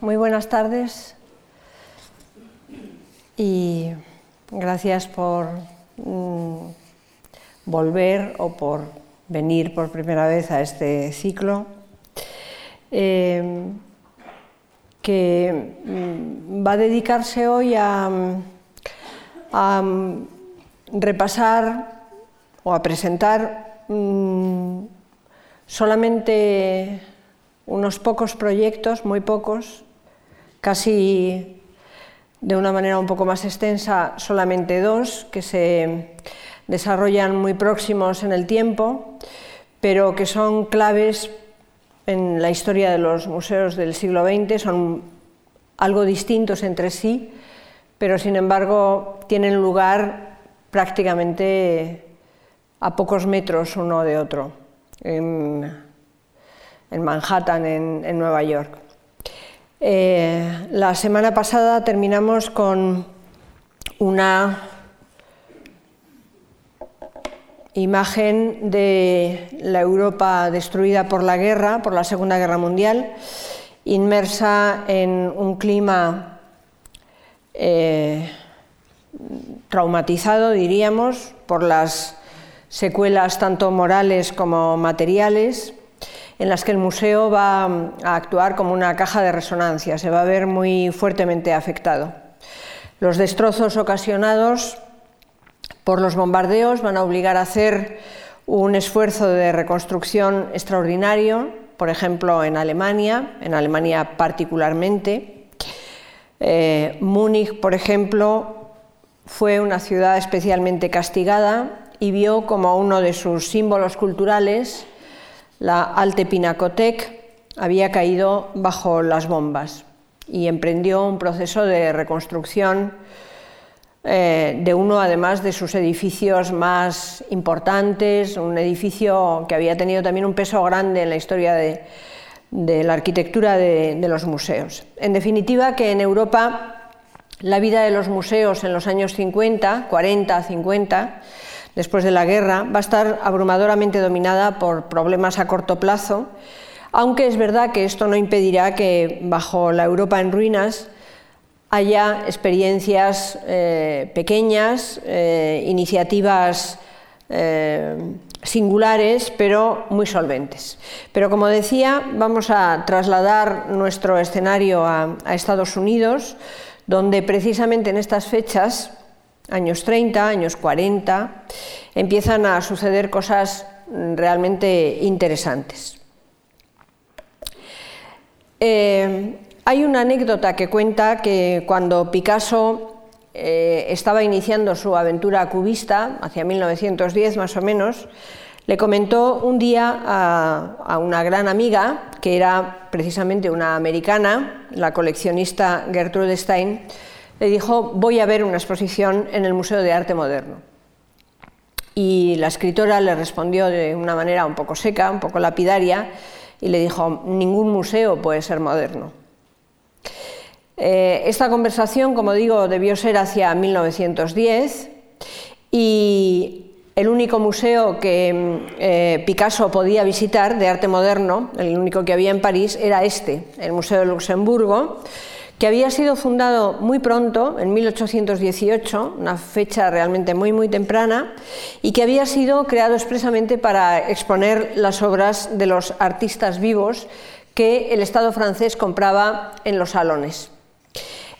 Muy buenas tardes. Y gracias por mm, volver o por venir por primera vez a este ciclo. Eh, que mm, va a dedicarse hoy a, repasar o a presentar mm, solamente unos pocos proyectos, muy pocos, casi de una manera un poco más extensa, solamente dos, que se desarrollan muy próximos en el tiempo, pero que son claves en la historia de los museos del siglo XX, son algo distintos entre sí, pero sin embargo tienen lugar prácticamente a pocos metros uno de otro, en, Manhattan, en Nueva York. Eh, la semana pasada terminamos con una imagen de la Europa destruida por la guerra, por la Segunda Guerra Mundial, inmersa en un clima eh, traumatizado, diríamos, por las secuelas tanto morales como materiales, en las que el museo va a actuar como una caja de resonancia, se va a ver muy fuertemente afectado. Los destrozos ocasionados por los bombardeos van a obligar a hacer un esfuerzo de reconstrucción extraordinario, por ejemplo en Alemania, en Alemania particularmente. Eh, Múnich, por ejemplo, fue una ciudad especialmente castigada y vio como uno de sus símbolos culturales la Alte Pinakothek había caído bajo las bombas y emprendió un proceso de reconstrucción eh, de uno además de sus edificios más importantes, un edificio que había tenido también un peso grande en la historia de, la arquitectura de, de, los museos. En definitiva, que en Europa la vida de los museos en los años 50, 40, 50, después de la guerra, va a estar abrumadoramente dominada por problemas a corto plazo, aunque es verdad que esto no impedirá que bajo la Europa en ruinas haya experiencias eh, pequeñas, eh, iniciativas eh, singulares, pero muy solventes. Pero como decía, vamos a trasladar nuestro escenario a Estados Unidos, donde precisamente en estas fechas años 30, años 40, empiezan a suceder cosas realmente interesantes. Eh, hay una anécdota que cuenta que cuando Picasso eh, estaba iniciando su aventura cubista, hacia 1910 más o menos, le comentó un día a, a, una gran amiga, que era precisamente una americana, la coleccionista Gertrude Stein, le dijo, voy a ver una exposición en el Museo de Arte Moderno. Y la escritora le respondió de una manera un poco seca, un poco lapidaria, y le dijo, ningún museo puede ser moderno. Eh, esta conversación, como digo, debió ser hacia 1910 y el único museo que eh, Picasso podía visitar de arte moderno, el único que había en París, era este, el Museo de Luxemburgo, que había sido fundado muy pronto, en 1818, una fecha realmente muy, muy temprana, y que había sido creado expresamente para exponer las obras de los artistas vivos que el Estado francés compraba en los salones.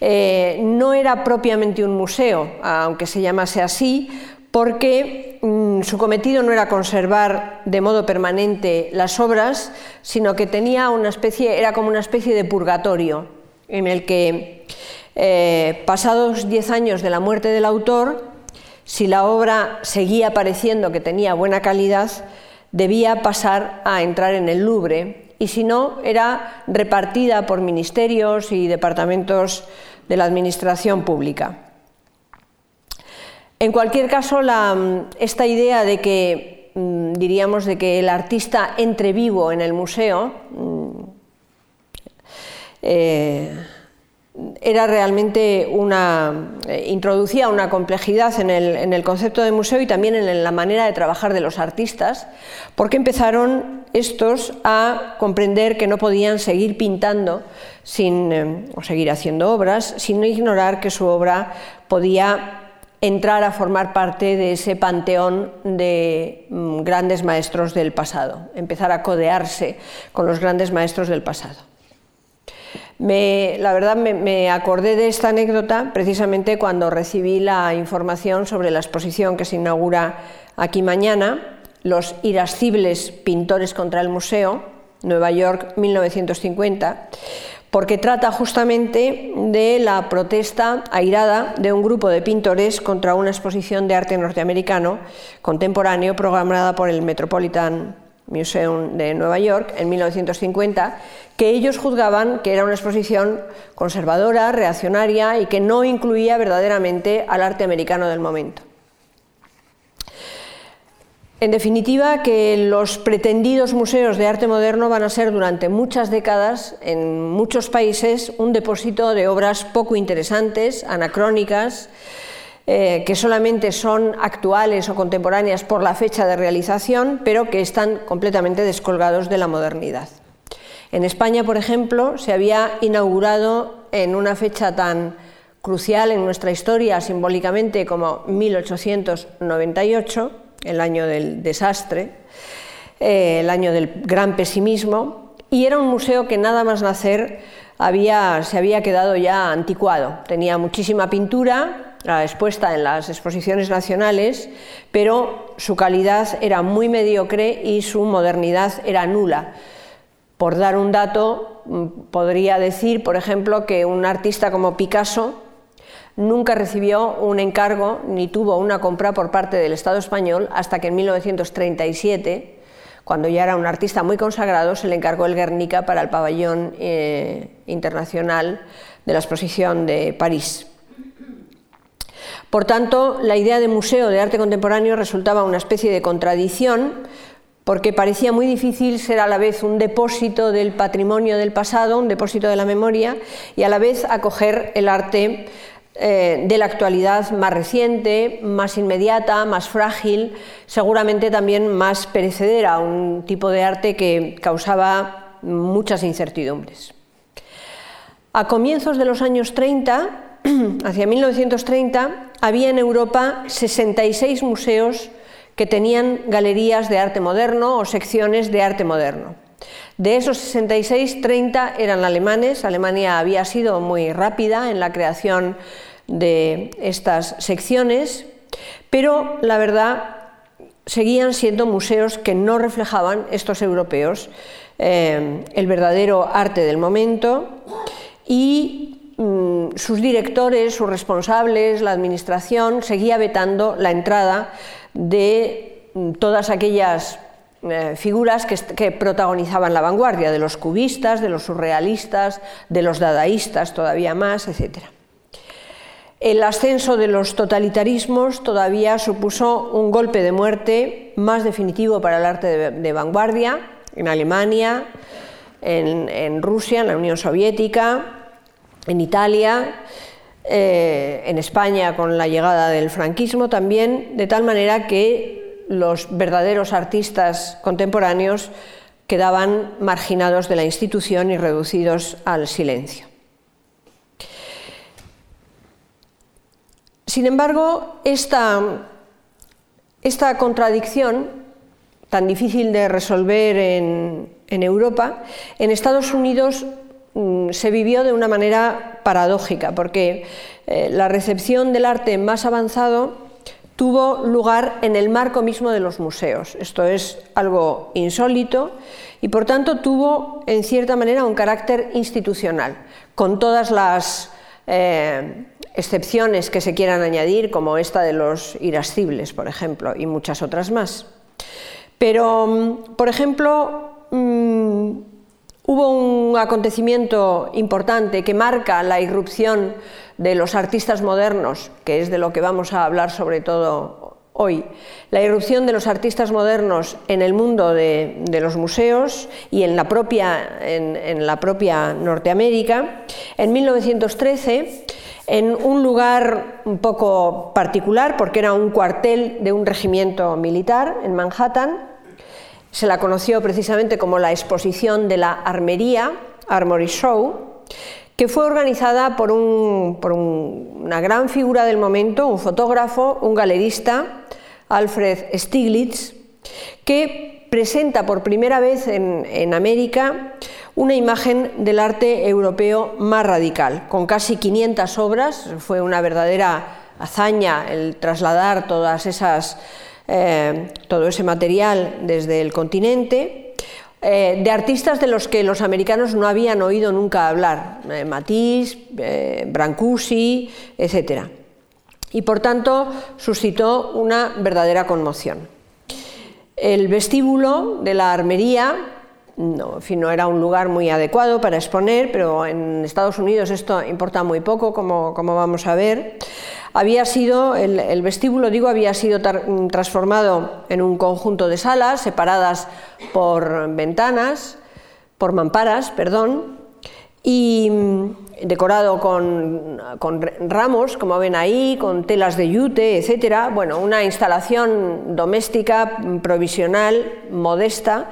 Eh, no era propiamente un museo, aunque se llamase así, porque mm, su cometido no era conservar de modo permanente las obras, sino que tenía una especie, era como una especie de purgatorio, en el que, eh, pasados diez años de la muerte del autor, si la obra seguía pareciendo que tenía buena calidad, debía pasar a entrar en el Louvre y si no, era repartida por ministerios y departamentos de la administración pública. En cualquier caso, esta idea de que, mm, diríamos, de que el artista entre vivo en el museo, mm, eh, era realmente una, eh, introducía una complejidad en el, concepto de museo y también en la manera de trabajar de los artistas, porque empezaron estos a comprender que no podían seguir pintando sin, eh, o seguir haciendo obras sin ignorar que su obra podía entrar a formar parte de ese panteón de mm, grandes maestros del pasado, empezar a codearse con los grandes maestros del pasado la verdad me, acordé de esta anécdota precisamente cuando recibí la información sobre la exposición que se inaugura aquí mañana, Los irascibles pintores contra el museo, Nueva York 1950, porque trata justamente de la protesta airada de un grupo de pintores contra una exposición de arte norteamericano contemporáneo programada por el Metropolitan Museum de Nueva York en 1950, que ellos juzgaban que era una exposición conservadora, reaccionaria y que no incluía verdaderamente al arte americano del momento. En definitiva, que los pretendidos museos de arte moderno van a ser durante muchas décadas, en muchos países, un depósito de obras poco interesantes, anacrónicas, eh, que solamente son actuales o contemporáneas por la fecha de realización, pero que están completamente descolgados de la modernidad. En España, por ejemplo, se había inaugurado en una fecha tan crucial en nuestra historia simbólicamente como 1898, el año del desastre, eh, el año del gran pesimismo, y era un museo que nada más nacer se había quedado ya anticuado. Tenía muchísima pintura, expuesta en las exposiciones nacionales, pero su calidad era muy mediocre y su modernidad era nula. Por dar un dato, mm, podría decir, por ejemplo, que un artista como Picasso nunca recibió un encargo ni tuvo una compra por parte del Estado español hasta que en 1937, cuando ya era un artista muy consagrado, se le encargó el Guernica para el pabellón eh, internacional de la exposición de París. Por tanto, la idea de museo de arte contemporáneo resultaba una especie de contradicción porque parecía muy difícil ser a la vez un depósito del patrimonio del pasado, un depósito de la memoria, y a la vez acoger el arte eh, de la actualidad más reciente, más inmediata, más frágil, seguramente también más perecedera, un tipo de arte que causaba muchas incertidumbres. A comienzos de los años 30, hacia 1930, había en Europa 66 museos que tenían galerías de arte moderno o secciones de arte moderno. De esos 66, 30 eran alemanes. Alemania había sido muy rápida en la creación de estas secciones, pero la verdad seguían siendo museos que no reflejaban estos europeos eh, el verdadero arte del momento y sus directores, sus responsables, la administración seguía vetando la entrada de mm, todas aquellas eh, figuras que, protagonizaban la vanguardia, de los cubistas, de los surrealistas, de los dadaístas todavía más, etc. El ascenso de los totalitarismos todavía supuso un golpe de muerte más definitivo para el arte de, vanguardia en Alemania, en Rusia, en la Unión Soviética, en Italia, eh, en España con la llegada del franquismo también, de tal manera que los verdaderos artistas contemporáneos quedaban marginados de la institución y reducidos al silencio. Sin embargo, esta, contradicción, tan difícil de resolver en, Europa, en Estados Unidos se vivió de una manera paradójica, porque eh, la recepción del arte más avanzado tuvo lugar en el marco mismo de los museos. Esto es algo insólito y por tanto tuvo en cierta manera un carácter institucional, con todas las eh, excepciones que se quieran añadir, como esta de los irascibles, por ejemplo, y muchas otras más. Pero, mm, por ejemplo, mm, Hubo un acontecimiento importante que marca la irrupción de los artistas modernos, que es de lo que vamos a hablar sobre todo hoy. La irrupción de los artistas modernos en el mundo de, los museos y en la, propia, en la propia Norteamérica. En 1913 en un lugar un poco particular, porque era un cuartel de un regimiento militar en Manhattan. Se la conoció precisamente como la exposición de la armería, Armory Show, que fue organizada por, una gran figura del momento, un fotógrafo, un galerista, Alfred Stiglitz, que presenta por primera vez en, en América una imagen del arte europeo más radical, con casi 500 obras. Fue una verdadera hazaña el trasladar todas esas, eh, todo ese material desde el continente. Eh, de artistas de los que los americanos no habían oído nunca hablar, eh, Matisse, Brancusi, etc. Y por tanto suscitó una verdadera conmoción. El vestíbulo de la armería no, no era un lugar muy adecuado para exponer, pero en Estados Unidos esto importa muy poco, como, vamos a ver. Había sido, el, vestíbulo, digo, había sido transformado en un conjunto de salas separadas por ventanas, por mamparas, perdón, y mm, decorado con, con, ramos, como ven ahí, con telas de yute, etcétera. Bueno, una instalación doméstica provisional, modesta,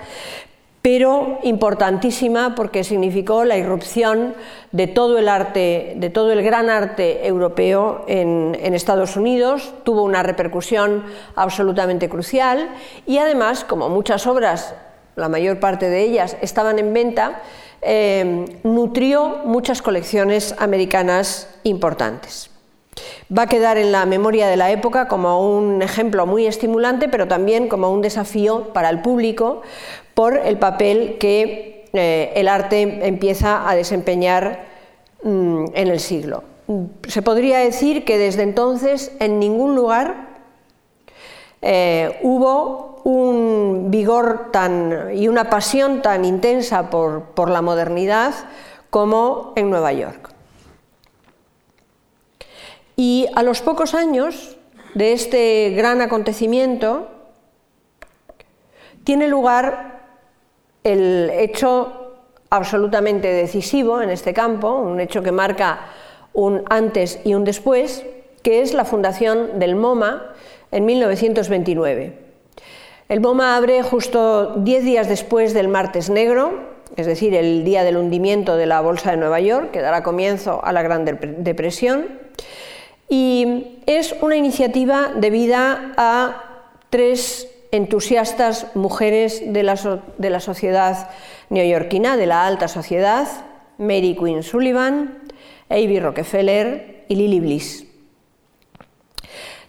pero importantísima porque significó la irrupción de todo el arte, de todo el gran arte europeo en, Estados Unidos, tuvo una repercusión absolutamente crucial y además, como muchas obras, la mayor parte de ellas estaban en venta, eh, nutrió muchas colecciones americanas importantes. Va a quedar en la memoria de la época como un ejemplo muy estimulante, pero también como un desafío para el público, por el papel que eh, el arte empieza a desempeñar mm, en el siglo. Se podría decir que desde entonces en ningún lugar eh, hubo un vigor tan, y una pasión tan intensa por, por la modernidad como en Nueva York. Y a los pocos años de este gran acontecimiento tiene lugar el hecho absolutamente decisivo en este campo, un hecho que marca un antes y un después, que es la fundación del MoMA en 1929. El MoMA abre justo diez días después del Martes Negro, es decir, el día del hundimiento de la Bolsa de Nueva York, que dará comienzo a la Gran Depresión, y es una iniciativa debida a tres entusiastas mujeres de la, sociedad neoyorquina, de la alta sociedad, Mary Queen Sullivan, Avi Rockefeller y Lily Bliss.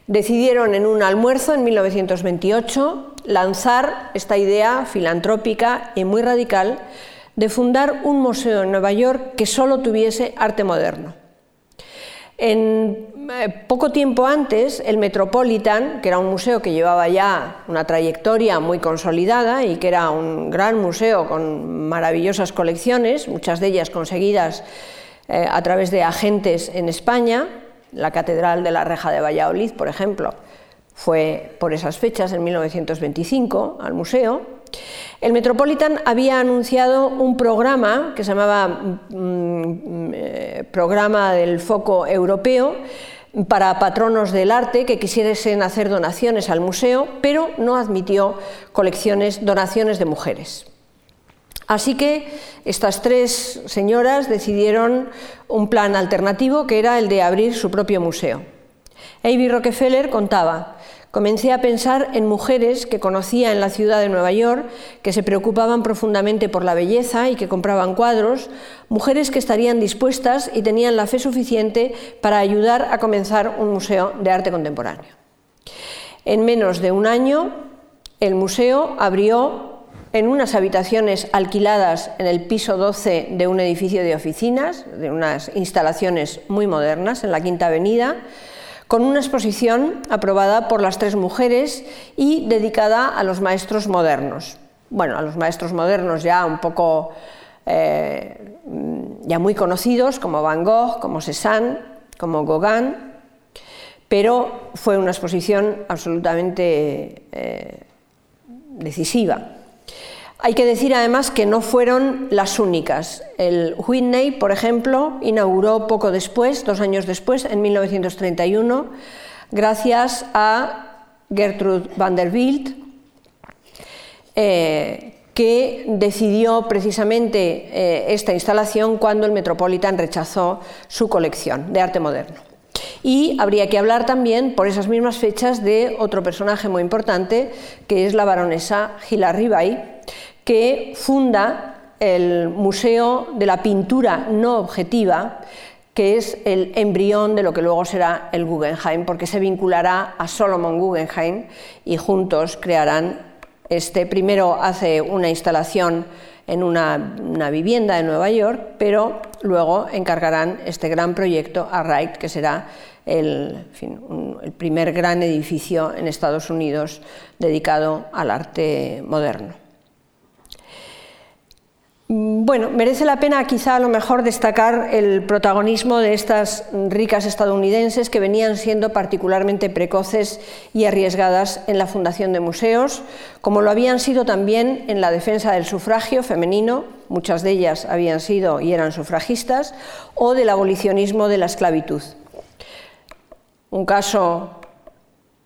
Decidieron en un almuerzo en 1928 lanzar esta idea filantrópica y muy radical de fundar un museo en Nueva York que solo tuviese arte moderno. En eh, poco tiempo antes, el Metropolitan, que era un museo que llevaba ya una trayectoria muy consolidada y que era un gran museo con maravillosas colecciones, muchas de ellas conseguidas eh, a través de agentes en España, la Catedral de la Reja de Valladolid, por ejemplo, fue por esas fechas, en 1925, al museo. El Metropolitan había anunciado un programa que se llamaba mm, mm, eh, Programa del Foco Europeo para patronos del arte que quisiesen hacer donaciones al museo, pero no admitió colecciones, donaciones de mujeres. Así que estas tres señoras decidieron un plan alternativo que era el de abrir su propio museo. Avi Rockefeller contaba, Comencé a pensar en mujeres que conocía en la ciudad de Nueva York, que se preocupaban profundamente por la belleza y que compraban cuadros, mujeres que estarían dispuestas y tenían la fe suficiente para ayudar a comenzar un museo de arte contemporáneo. En menos de un año, el museo abrió en unas habitaciones alquiladas en el piso 12 de un edificio de oficinas, de unas instalaciones muy modernas en la Quinta Avenida, con una exposición aprobada por las tres mujeres y dedicada a los maestros modernos. Bueno, a los maestros modernos ya un poco, eh, ya muy conocidos, como Van Gogh, como Cézanne, como Gauguin, pero fue una exposición absolutamente eh, decisiva. Hay que decir además que no fueron las únicas. El Whitney, por ejemplo, inauguró poco después, dos años después, en 1931, gracias a Gertrude Vanderbilt, eh, que decidió precisamente eh, esta instalación cuando el Metropolitan rechazó su colección de arte moderno. Y habría que hablar también, por esas mismas fechas, de otro personaje muy importante, que es la baronesa Hilary Bay, que funda el Museo de la Pintura No Objetiva, que es el embrión de lo que luego será el Guggenheim, porque se vinculará a Solomon Guggenheim y juntos crearán este primero hace una instalación en una, vivienda en Nueva York, pero luego encargarán este gran proyecto a Wright, que será el, el primer gran edificio en Estados Unidos dedicado al arte moderno. Mm, bueno, merece la pena quizá a lo mejor destacar el protagonismo de estas ricas estadounidenses que venían siendo particularmente precoces y arriesgadas en la fundación de museos, como lo habían sido también en la defensa del sufragio femenino, muchas de ellas habían sido y eran sufragistas, o del abolicionismo de la esclavitud. Un caso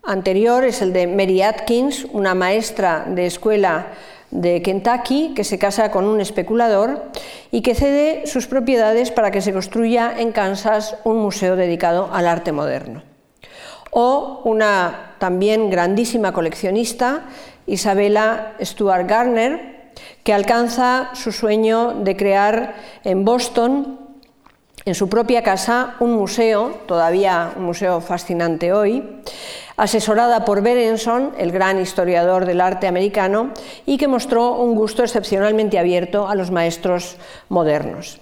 anterior es el de Mary Atkins, una maestra de escuela de Kentucky que se casa con un especulador y que cede sus propiedades para que se construya en Kansas un museo dedicado al arte moderno. O una también grandísima coleccionista, Isabella Stuart Garner, que alcanza su sueño de crear en Boston, en su propia casa, un museo, todavía un museo fascinante hoy, asesorada por Berenson, el gran historiador del arte americano, y que mostró un gusto excepcionalmente abierto a los maestros modernos.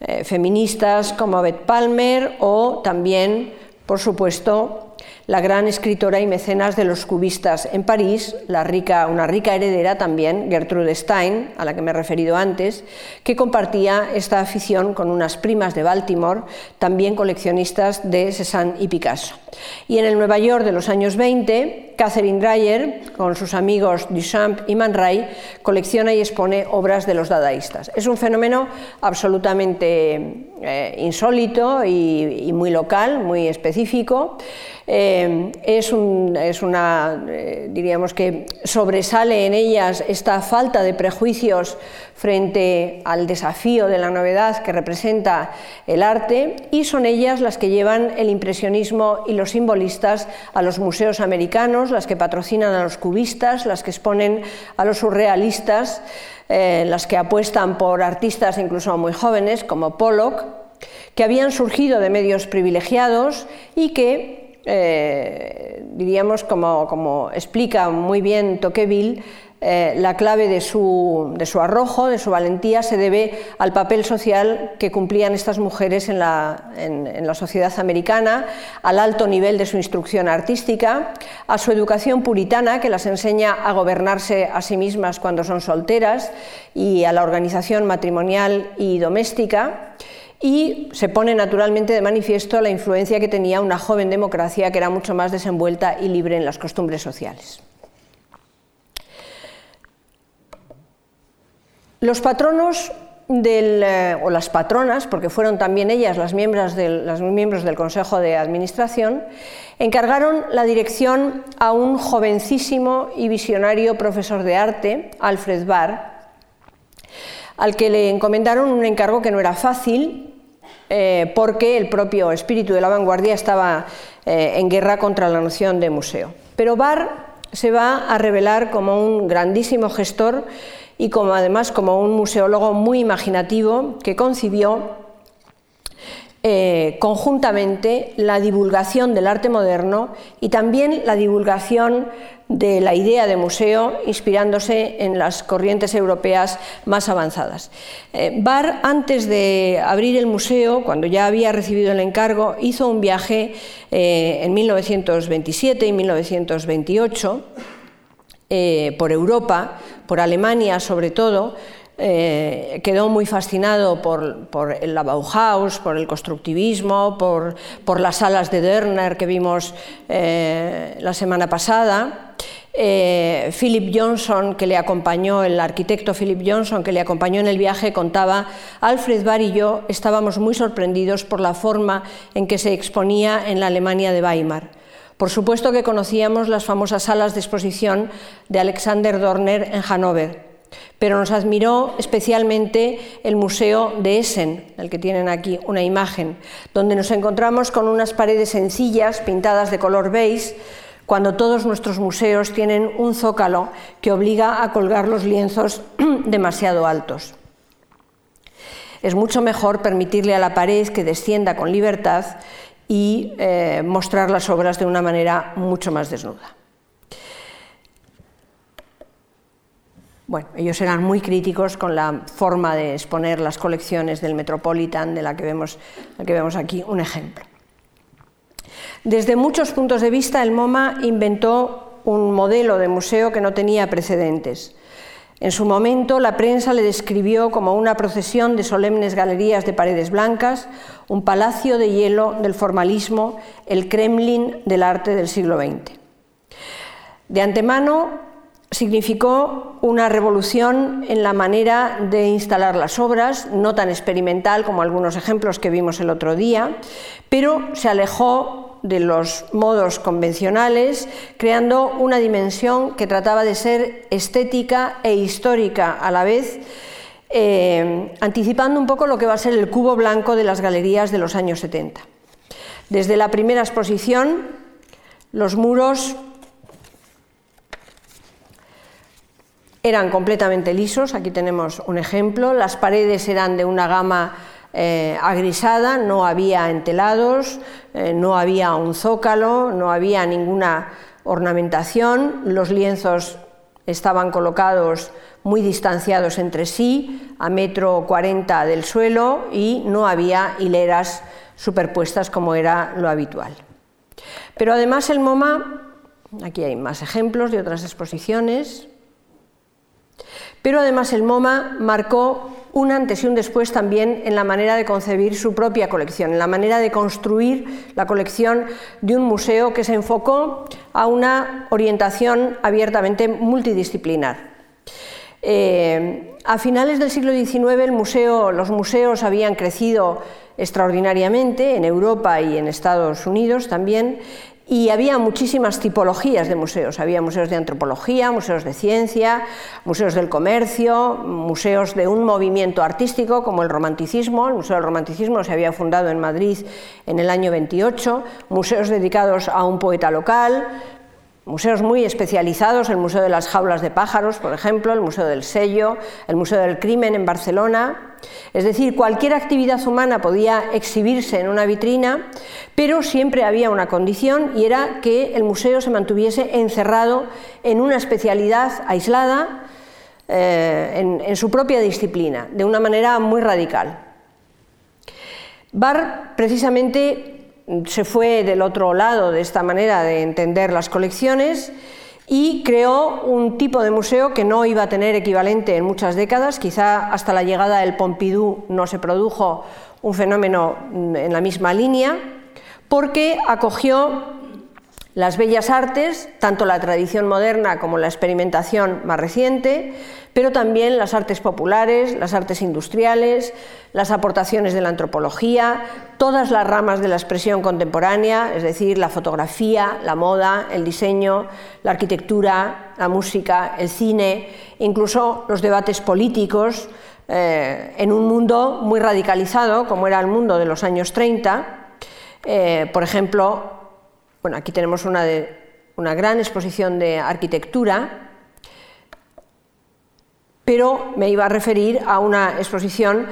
Eh, feministas como Beth Palmer o también, por supuesto, la gran escritora y mecenas de los cubistas en París, la rica, una rica heredera también, Gertrude Stein, a la que me he referido antes, que compartía esta afición con unas primas de Baltimore, también coleccionistas de Cézanne y Picasso. Y en el Nueva York de los años 20, Catherine Dreyer, con sus amigos Duchamp y Man Ray, colecciona y expone obras de los dadaístas. Es un fenómeno absolutamente eh, insólito y, muy local, muy específico. Eh, es, una, eh, diríamos que sobresale en ellas esta falta de prejuicios frente al desafío de la novedad que representa el arte y son ellas las que llevan el impresionismo y los simbolistas a los museos americanos, las que patrocinan a los cubistas, las que exponen a los surrealistas, eh, las que apuestan por artistas incluso muy jóvenes como Pollock, que habían surgido de medios privilegiados y que eh, diríamos, como, como, explica muy bien Tocqueville, eh, la clave de su, arrojo, de su valentía, se debe al papel social que cumplían estas mujeres en la, en, la, sociedad americana, al alto nivel de su instrucción artística, a su educación puritana, que las enseña a gobernarse a sí mismas cuando son solteras, y a la organización matrimonial y doméstica y se pone naturalmente de manifiesto la influencia que tenía una joven democracia que era mucho más desenvuelta y libre en las costumbres sociales. Los patronos eh, o las patronas, porque fueron también ellas las miembros, del, las miembros del Consejo de Administración, encargaron la dirección a un jovencísimo y visionario profesor de arte, Alfred Barr, al que le encomendaron un encargo que no era fácil, eh, porque el propio espíritu de la vanguardia estaba eh, en guerra contra la noción de museo. Pero Barr se va a revelar como un grandísimo gestor y como además como un museólogo muy imaginativo que concibió eh, conjuntamente la divulgación del arte moderno y también la divulgación de la idea de museo inspirándose en las corrientes europeas más avanzadas. Eh, Barr, antes de abrir el museo, cuando ya había recibido el encargo, hizo un viaje eh, en 1927 y 1928 por Europa, por Alemania sobre todo, eh, quedó muy fascinado por, por, la Bauhaus, por el constructivismo, por, las salas de Derner que vimos eh, la semana pasada. Eh, Philip Johnson, que le acompañó, el arquitecto Philip Johnson, que le acompañó en el viaje, contaba, Alfred Barr y yo estábamos muy sorprendidos por la forma en que se exponía en la Alemania de Weimar. Por supuesto que conocíamos las famosas salas de exposición de Alexander Dorner en Hannover, pero nos admiró especialmente el Museo de Essen, del que tienen aquí una imagen, donde nos encontramos con unas paredes sencillas pintadas de color beige, cuando todos nuestros museos tienen un zócalo que obliga a colgar los lienzos demasiado altos. Es mucho mejor permitirle a la pared que descienda con libertad y eh, mostrar las obras de una manera mucho más desnuda. Bueno, ellos eran muy críticos con la forma de exponer las colecciones del Metropolitan, de la que vemos, la que vemos aquí un ejemplo. Desde muchos puntos de vista, el MoMA inventó un modelo de museo que no tenía precedentes. En su momento, la prensa le describió como una procesión de solemnes galerías de paredes blancas, un palacio de hielo del formalismo, el Kremlin del arte del siglo XX. De antemano, significó una revolución en la manera de instalar las obras, no tan experimental como algunos ejemplos que vimos el otro día, pero se alejó de los modos convencionales, creando una dimensión que trataba de ser estética e histórica a la vez, eh, anticipando un poco lo que va a ser el cubo blanco de las galerías de los años 70. Desde la primera exposición, los muros eran completamente lisos, aquí tenemos un ejemplo, las paredes eran de una gama eh, agrisada, no había entelados, eh, no había un zócalo, no había ninguna ornamentación, los lienzos estaban colocados muy distanciados entre sí, a metro cuarenta del suelo, y no había hileras superpuestas como era lo habitual. Pero además el MoMA, aquí hay más ejemplos de otras exposiciones, pero además el MoMA marcó un antes y un después también en la manera de concebir su propia colección, en la manera de construir la colección de un museo que se enfocó a una orientación abiertamente multidisciplinar. Eh, a finales del siglo XIX los museos habían crecido extraordinariamente en Europa y en Estados Unidos también y había muchísimas tipologías de museos. Había museos de antropología, museos de ciencia, museos del comercio, museos de un movimiento artístico como el romanticismo. El Museo del Romanticismo se había fundado en Madrid en el año 28. Museos dedicados a un poeta local, Museos muy especializados, el Museo de las Jaulas de Pájaros, por ejemplo, el Museo del Sello, el Museo del Crimen en Barcelona. Es decir, cualquier actividad humana podía exhibirse en una vitrina, pero siempre había una condición y era que el museo se mantuviese encerrado en una especialidad aislada, eh, en, en su propia disciplina, de una manera muy radical. Barr precisamente se fue del otro lado de esta manera de entender las colecciones y creó un tipo de museo que no iba a tener equivalente en muchas décadas, quizá hasta la llegada del Pompidou no se produjo un fenómeno en la misma línea, porque acogió las bellas artes, tanto la tradición moderna como la experimentación más reciente, pero también las artes populares, las artes industriales, las aportaciones de la antropología, todas las ramas de la expresión contemporánea, es decir, la fotografía, la moda, el diseño, la arquitectura, la música, el cine, incluso los debates políticos, eh, en un mundo muy radicalizado como era el mundo de los años 30. Eh, por ejemplo, bueno, aquí tenemos una, una gran exposición de arquitectura pero me iba a referir a una exposición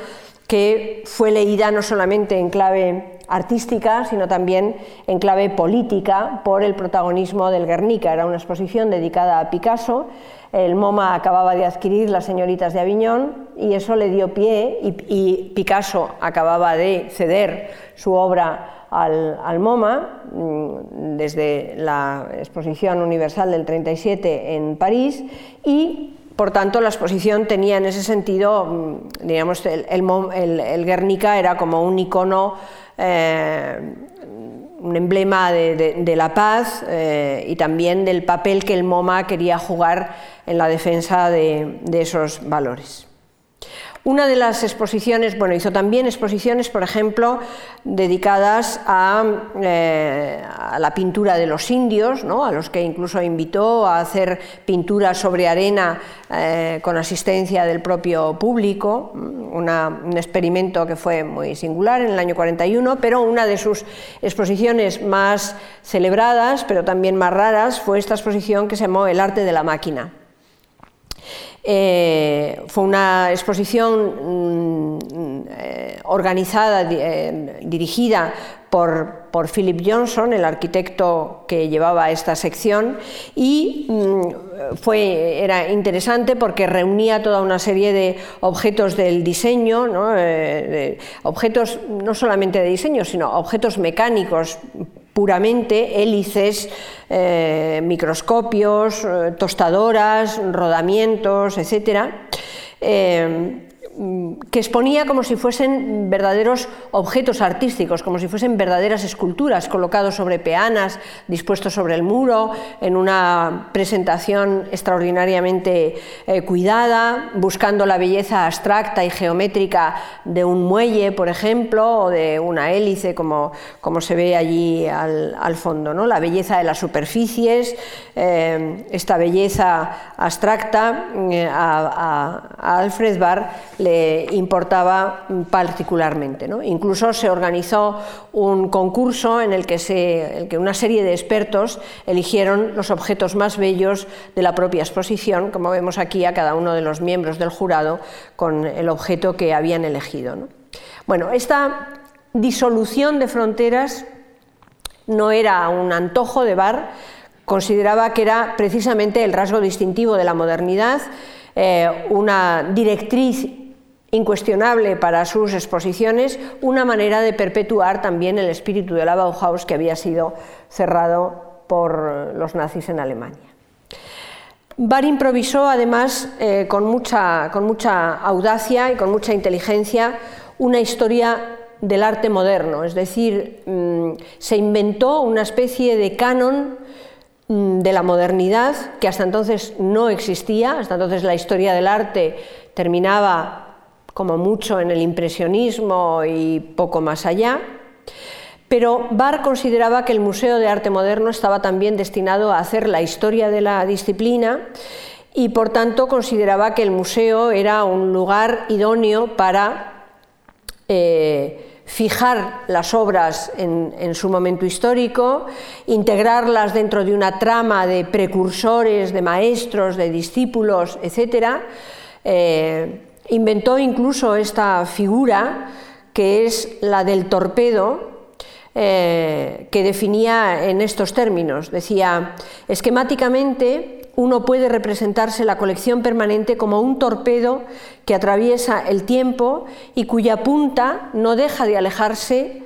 que fue leída no solamente en clave artística, sino también en clave política por el protagonismo del Guernica. Era una exposición dedicada a Picasso. El MoMA acababa de adquirir Las señoritas de Aviñón y eso le dio pie y, Picasso acababa de ceder su obra al, MoMA mm, desde la Exposición Universal del 37 en París y por tanto, la exposición tenía en ese sentido, mm, digamos, el, Guernica era como un icono, eh, un emblema de, la paz eh, y también del papel que el MoMA quería jugar en la defensa de esos valores. Una de las exposiciones, bueno, hizo también exposiciones, por ejemplo, dedicadas a, eh, la pintura de los indios, ¿no? a los que incluso invitó a hacer pinturas sobre arena eh, con asistencia del propio público, un experimento que fue muy singular en el año 41, pero una de sus exposiciones más celebradas, pero también más raras, fue esta exposición que se llamó El arte de la máquina. Eh, fue una exposición mm, eh, organizada, eh, dirigida por, Philip Johnson, el arquitecto que llevaba esta sección, y mm, fue, era interesante porque reunía toda una serie de objetos del diseño, objetos no solamente de diseño, sino objetos mecánicos puramente hélices, eh, microscopios, eh, tostadoras, rodamientos, etc. que exponía como si fuesen verdaderos objetos artísticos, como si fuesen verdaderas esculturas colocados sobre peanas, dispuestos sobre el muro, en una presentación extraordinariamente eh, cuidada, buscando la belleza abstracta y geométrica de un muelle, por ejemplo, o de una hélice, como, como se ve allí al, fondo. ¿no? La belleza de las superficies, eh, esta belleza abstracta, eh, a Alfred Barr le importaba particularmente. Incluso se organizó un concurso en el que, una serie de expertos eligieron los objetos más bellos de la propia exposición, como vemos aquí a cada uno de los miembros del jurado con el objeto que habían elegido. Bueno, esta disolución de fronteras no era un antojo de Bar, consideraba que era precisamente el rasgo distintivo de la modernidad, eh, una directriz incuestionable para sus exposiciones, una manera de perpetuar también el espíritu de la Bauhaus que había sido cerrado por los nazis en Alemania. Bar improvisó además eh, con, mucha, con mucha audacia y con mucha inteligencia una historia del arte moderno, es decir, mm, se inventó una especie de canon mm, de la modernidad que hasta entonces no existía, hasta entonces la historia del arte terminaba como mucho en el impresionismo y poco más allá. Pero Barr consideraba que el Museo de Arte Moderno estaba también destinado a hacer la historia de la disciplina y por tanto consideraba que el museo era un lugar idóneo para eh, fijar las obras en, su momento histórico, integrarlas dentro de una trama de precursores, de maestros, de discípulos, etc. Inventó incluso esta figura que es la del torpedo, eh, que definía en estos términos. Decía, esquemáticamente uno puede representarse la colección permanente como un torpedo que atraviesa el tiempo y cuya punta no deja de alejarse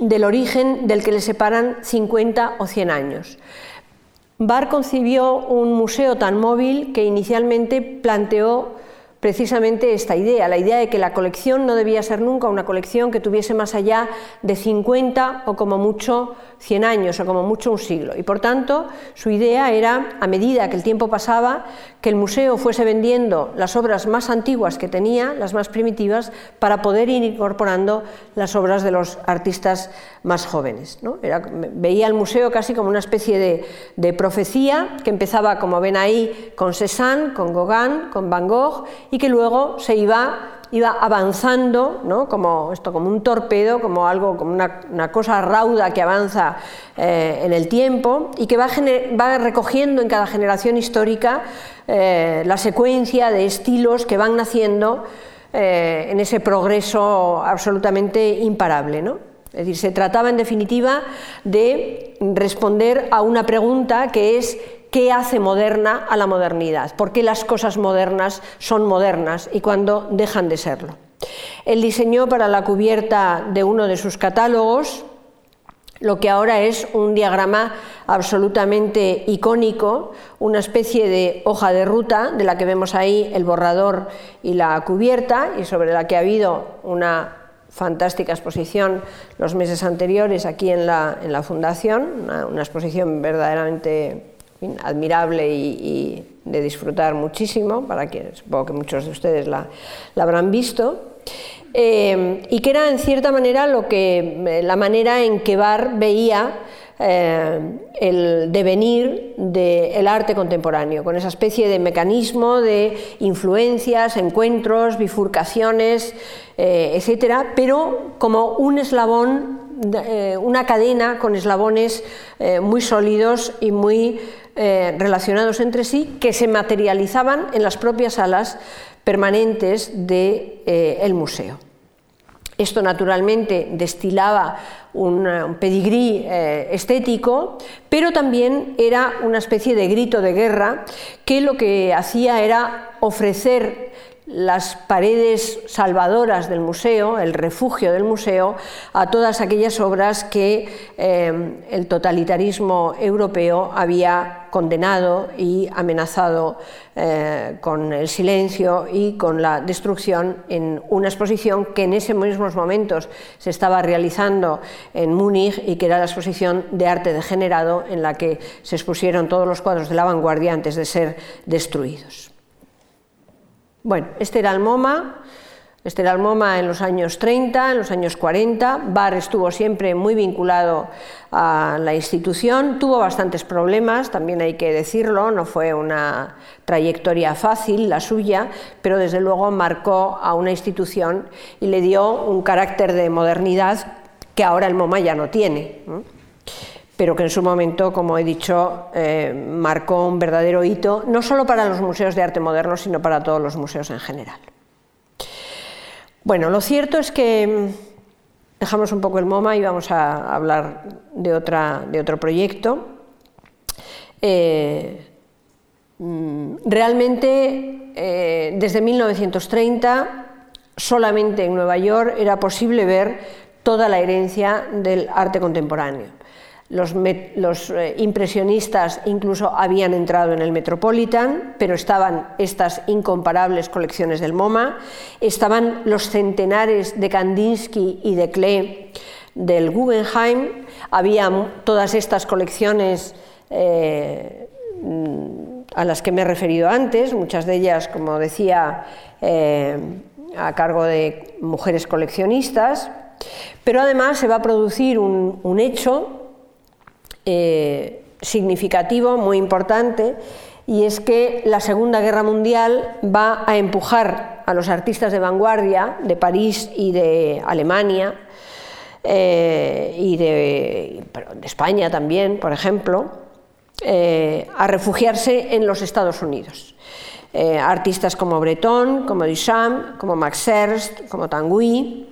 del origen del que le separan 50 o 100 años. Barr concibió un museo tan móvil que inicialmente planteó precisamente esta idea, la idea de que la colección no debía ser nunca una colección que tuviese más allá de 50 o como mucho 100 años o como mucho un siglo. Y por tanto, su idea era, a medida que el tiempo pasaba, que el museo fuese vendiendo las obras más antiguas que tenía, las más primitivas, para poder ir incorporando las obras de los artistas más jóvenes. veía el museo casi como una especie de, de profecía que empezaba, como ven ahí, con Cézanne, con Gauguin, con Van Gogh, que luego se iba, iba avanzando, ¿no? como, esto, como un torpedo, como algo, como una, cosa rauda que avanza eh, en el tiempo y que va, va, recogiendo en cada generación histórica eh, la secuencia de estilos que van naciendo eh, en ese progreso absolutamente imparable. ¿no? Es decir, se trataba en definitiva de responder a una pregunta que es ¿Qué hace moderna a la modernidad? ¿Por qué las cosas modernas son modernas y cuando dejan de serlo? Él diseñó para la cubierta de uno de sus catálogos lo que ahora es un diagrama absolutamente icónico, una especie de hoja de ruta de la que vemos ahí el borrador y la cubierta y sobre la que ha habido una fantástica exposición los meses anteriores aquí en la, en la Fundación, una, exposición verdaderamente admirable y, de disfrutar muchísimo, para que supongo que muchos de ustedes la, habrán visto. Eh, y que era en cierta manera lo que, eh, la manera en que Bar veía eh, el devenir del arte contemporáneo, con esa especie de mecanismo de influencias, encuentros, bifurcaciones, etcétera, pero como un eslabón, una cadena con eslabones muy sólidos y muy relacionados entre sí, que se materializaban en las propias salas permanentes del museo. Esto naturalmente destilaba un, pedigrí eh, estético, pero también era una especie de grito de guerra que lo que hacía era ofrecer las paredes salvadoras del museo, el refugio del museo, a todas aquellas obras que eh, el totalitarismo europeo había condenado y amenazado eh, con el silencio y con la destrucción en una exposición que en esos mismos momentos se estaba realizando en Múnich y que era la exposición de arte degenerado en la que se expusieron todos los cuadros de la vanguardia antes de ser destruidos. Bueno, este era el MoMA, este era el MoMA en los años 30, en los años 40. Bar estuvo siempre muy vinculado a la institución, tuvo bastantes problemas, también hay que decirlo, no fue una trayectoria fácil la suya, pero desde luego marcó a una institución y le dio un carácter de modernidad que ahora el MoMA ya no tiene pero que en su momento, como he dicho, eh, marcó un verdadero hito, no solo para los museos de arte moderno, sino para todos los museos en general. Bueno, lo cierto es que mm, dejamos un poco el MoMA y vamos a hablar de, otra, de otro proyecto. Eh, mm, realmente, eh, desde 1930, solamente en Nueva York era posible ver toda la herencia del arte contemporáneo. Los, eh, impresionistas incluso habían entrado en el Metropolitan, pero estaban estas incomparables colecciones del MoMA, estaban los centenares de Kandinsky y de Klee del Guggenheim, había todas estas colecciones eh, a las que me he referido antes, muchas de ellas, como decía, eh, a cargo de mujeres coleccionistas, pero además se va a producir un hecho eh, significativo, muy importante, y es que la Segunda Guerra Mundial va a empujar a los artistas de vanguardia de París y de Alemania, eh, y de, España también, por ejemplo, eh, a refugiarse en los Estados Unidos. artistas como Breton, como Duchamp, como Max Ernst, como Tanguy,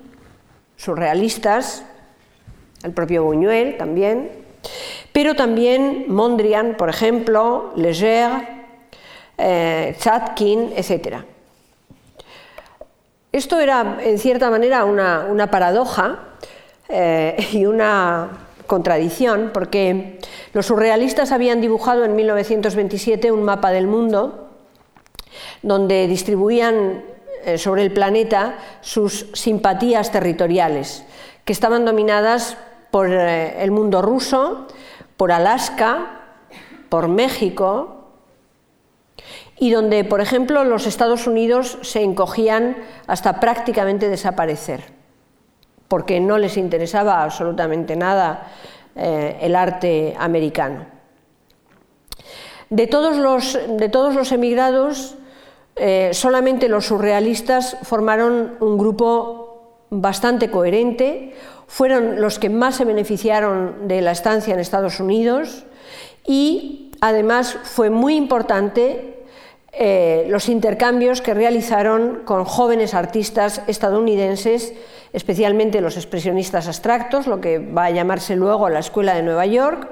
surrealistas, el propio Buñuel también, pero también Mondrian, por ejemplo, Leger, eh, Chatkin, etc. Esto era, en cierta manera, una, paradoja eh, y una contradicción, porque los surrealistas habían dibujado en 1927 un mapa del mundo donde distribuían eh, sobre el planeta sus simpatías territoriales, que estaban dominadas por el mundo ruso, por Alaska, por México, y donde, por ejemplo, los Estados Unidos se encogían hasta prácticamente desaparecer, porque no les interesaba absolutamente nada eh, el arte americano. De todos los, de todos los emigrados, eh, solamente los surrealistas formaron un grupo bastante coherente, fueron los que más se beneficiaron de la estancia en Estados Unidos y además fue muy importante eh, los intercambios que realizaron con jóvenes artistas estadounidenses, especialmente los expresionistas abstractos, lo que va a llamarse luego la Escuela de Nueva York,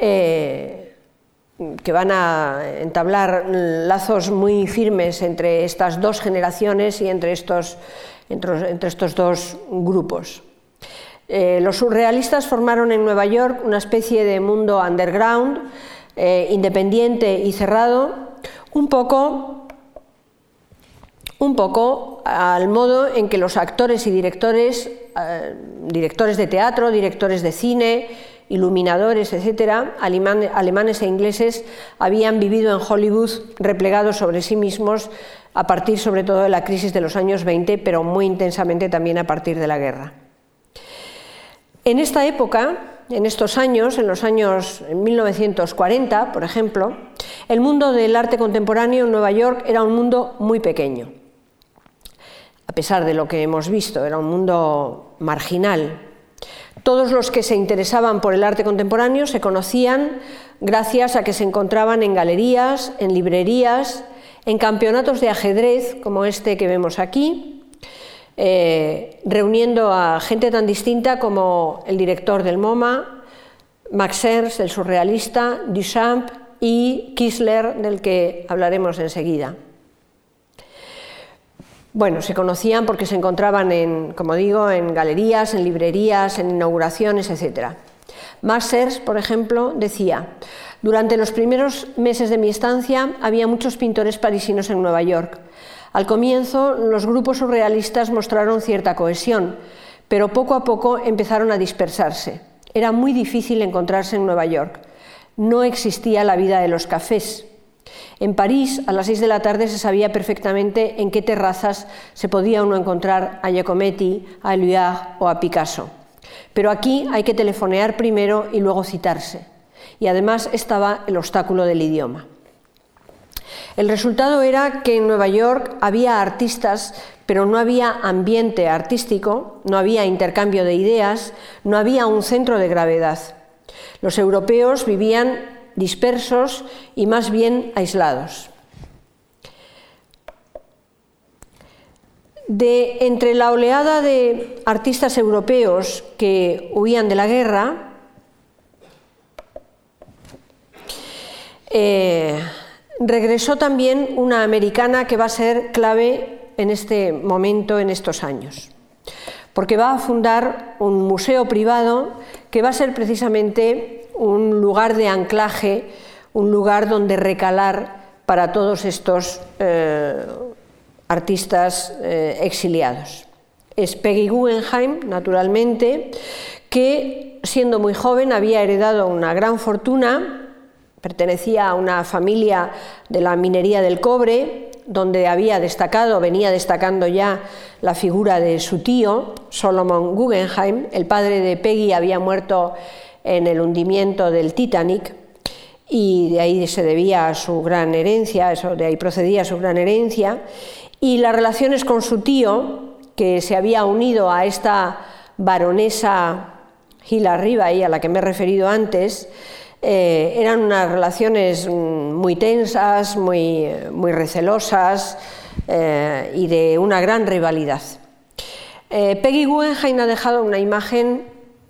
eh, que van a entablar lazos muy firmes entre estas dos generaciones y entre estos, entre estos dos grupos. Eh, los surrealistas formaron en Nueva York una especie de mundo underground, eh, independiente y cerrado, un poco, un poco al modo en que los actores y directores, eh, directores de teatro, directores de cine, iluminadores, etcétera, alemanes e ingleses, habían vivido en Hollywood replegados sobre sí mismos a partir sobre todo de la crisis de los años 20, pero muy intensamente también a partir de la guerra. En esta época, en estos años, en los años 1940, por ejemplo, el mundo del arte contemporáneo en Nueva York era un mundo muy pequeño. A pesar de lo que hemos visto, era un mundo marginal. Todos los que se interesaban por el arte contemporáneo se conocían gracias a que se encontraban en galerías, en librerías, en campeonatos de ajedrez como este que vemos aquí, eh, reuniendo a gente tan distinta como el director del MoMA, Max Ernst, el surrealista, Duchamp y Kisler, del que hablaremos enseguida. Bueno, se conocían porque se encontraban en, como digo, en galerías, en librerías, en inauguraciones, etc. Max Ernst, por ejemplo, decía, durante los primeros meses de mi estancia había muchos pintores parisinos en Nueva York. Al comienzo, los grupos surrealistas mostraron cierta cohesión, pero poco a poco empezaron a dispersarse. Era muy difícil encontrarse en Nueva York. No existía la vida de los cafés. En París, a las seis de la tarde, se sabía perfectamente en qué terrazas se podía uno encontrar a Giacometti, a Éluard o a Picasso. Pero aquí hay que telefonear primero y luego citarse. Y además estaba el obstáculo del idioma. El resultado era que en Nueva York había artistas, pero no había ambiente artístico, no había intercambio de ideas, no había un centro de gravedad. Los europeos vivían dispersos y más bien aislados. De entre la oleada de artistas europeos que huían de la guerra, eh, regresó también una americana que va a ser clave en este momento, en estos años, porque va a fundar un museo privado que va a ser precisamente un lugar de anclaje, un lugar donde recalar para todos estos eh, artistas eh, exiliados. Es Peggy Guggenheim, naturalmente, que siendo muy joven había heredado una gran fortuna Pertenecía a una familia de la minería del cobre, donde había destacado, venía destacando ya la figura de su tío, Solomon Guggenheim. El padre de Peggy había muerto en el hundimiento del Titanic y de ahí se debía su gran herencia, de ahí procedía su gran herencia. Y las relaciones con su tío, que se había unido a esta baronesa Gila Riva, a la que me he referido antes, eh, eran unas relaciones mm, muy tensas, muy, muy recelosas eh, y de una gran rivalidad. Eh, Peggy Guggenheim ha dejado una imagen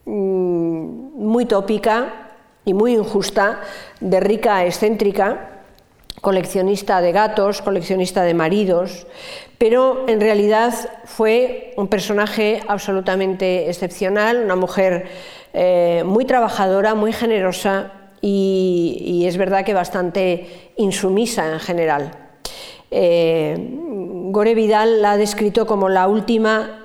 mm, muy tópica y muy injusta de rica excéntrica, coleccionista de gatos, coleccionista de maridos, pero en realidad fue un personaje absolutamente excepcional, una mujer muy trabajadora, muy generosa y, es verdad que bastante insumisa en general. Eh, Gore Vidal la ha descrito como la última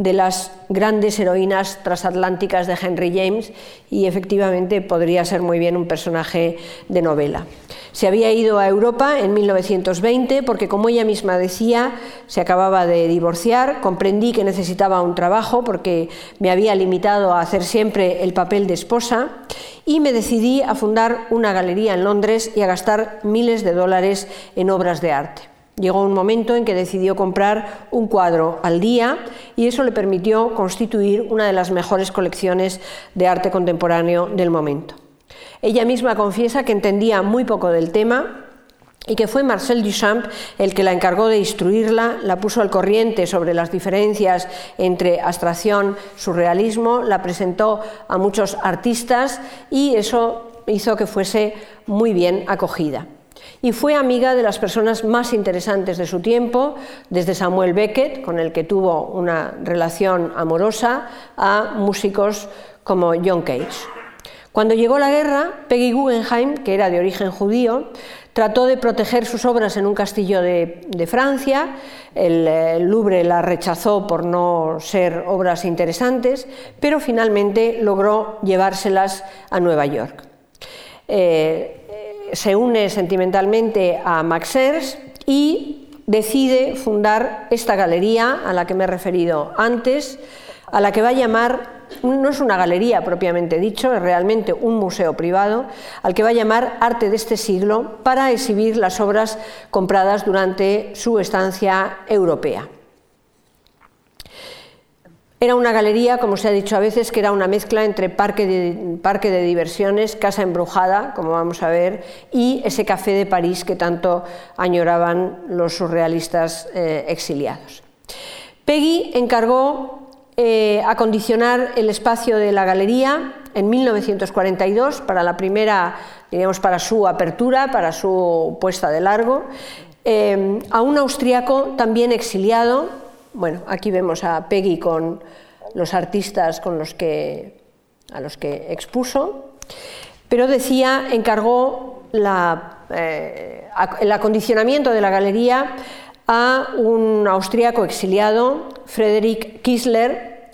de las grandes heroínas transatlánticas de Henry James y efectivamente podría ser muy bien un personaje de novela. Se había ido a Europa en 1920 porque, como ella misma decía, se acababa de divorciar, comprendí que necesitaba un trabajo porque me había limitado a hacer siempre el papel de esposa y me decidí a fundar una galería en Londres y a gastar miles de dólares en obras de arte. Llegó un momento en que decidió comprar un cuadro al día y eso le permitió constituir una de las mejores colecciones de arte contemporáneo del momento. Ella misma confiesa que entendía muy poco del tema y que fue Marcel Duchamp el que la encargó de instruirla, la puso al corriente sobre las diferencias entre abstracción, surrealismo, la presentó a muchos artistas y eso hizo que fuese muy bien acogida. Y fue amiga de las personas más interesantes de su tiempo, desde Samuel Beckett, con el que tuvo una relación amorosa, a músicos como John Cage. Cuando llegó la guerra, Peggy Guggenheim, que era de origen judío, trató de proteger sus obras en un castillo de, Francia. El, Louvre la rechazó por no ser obras interesantes, pero finalmente logró llevárselas a Nueva York. Eh, se une sentimentalmente a Max Ernst y decide fundar esta galería a la que me he referido antes, a la que va a llamar, no es una galería propiamente dicho, es realmente un museo privado, al que va a llamar Arte de este siglo para exhibir las obras compradas durante su estancia europea. Era una galería, como se ha dicho a veces, que era una mezcla entre parque de, parque de diversiones, casa embrujada, como vamos a ver, y ese café de París que tanto añoraban los surrealistas eh, exiliados. Peggy encargó eh, acondicionar el espacio de la galería en 1942 para la primera, digamos, para su apertura, para su puesta de largo, eh, a un austriaco también exiliado, bueno, aquí vemos a Peggy con los artistas con los que, a los que expuso, pero decía, encargó eh, el acondicionamiento de la galería a un austríaco exiliado, Friedrich Kisler,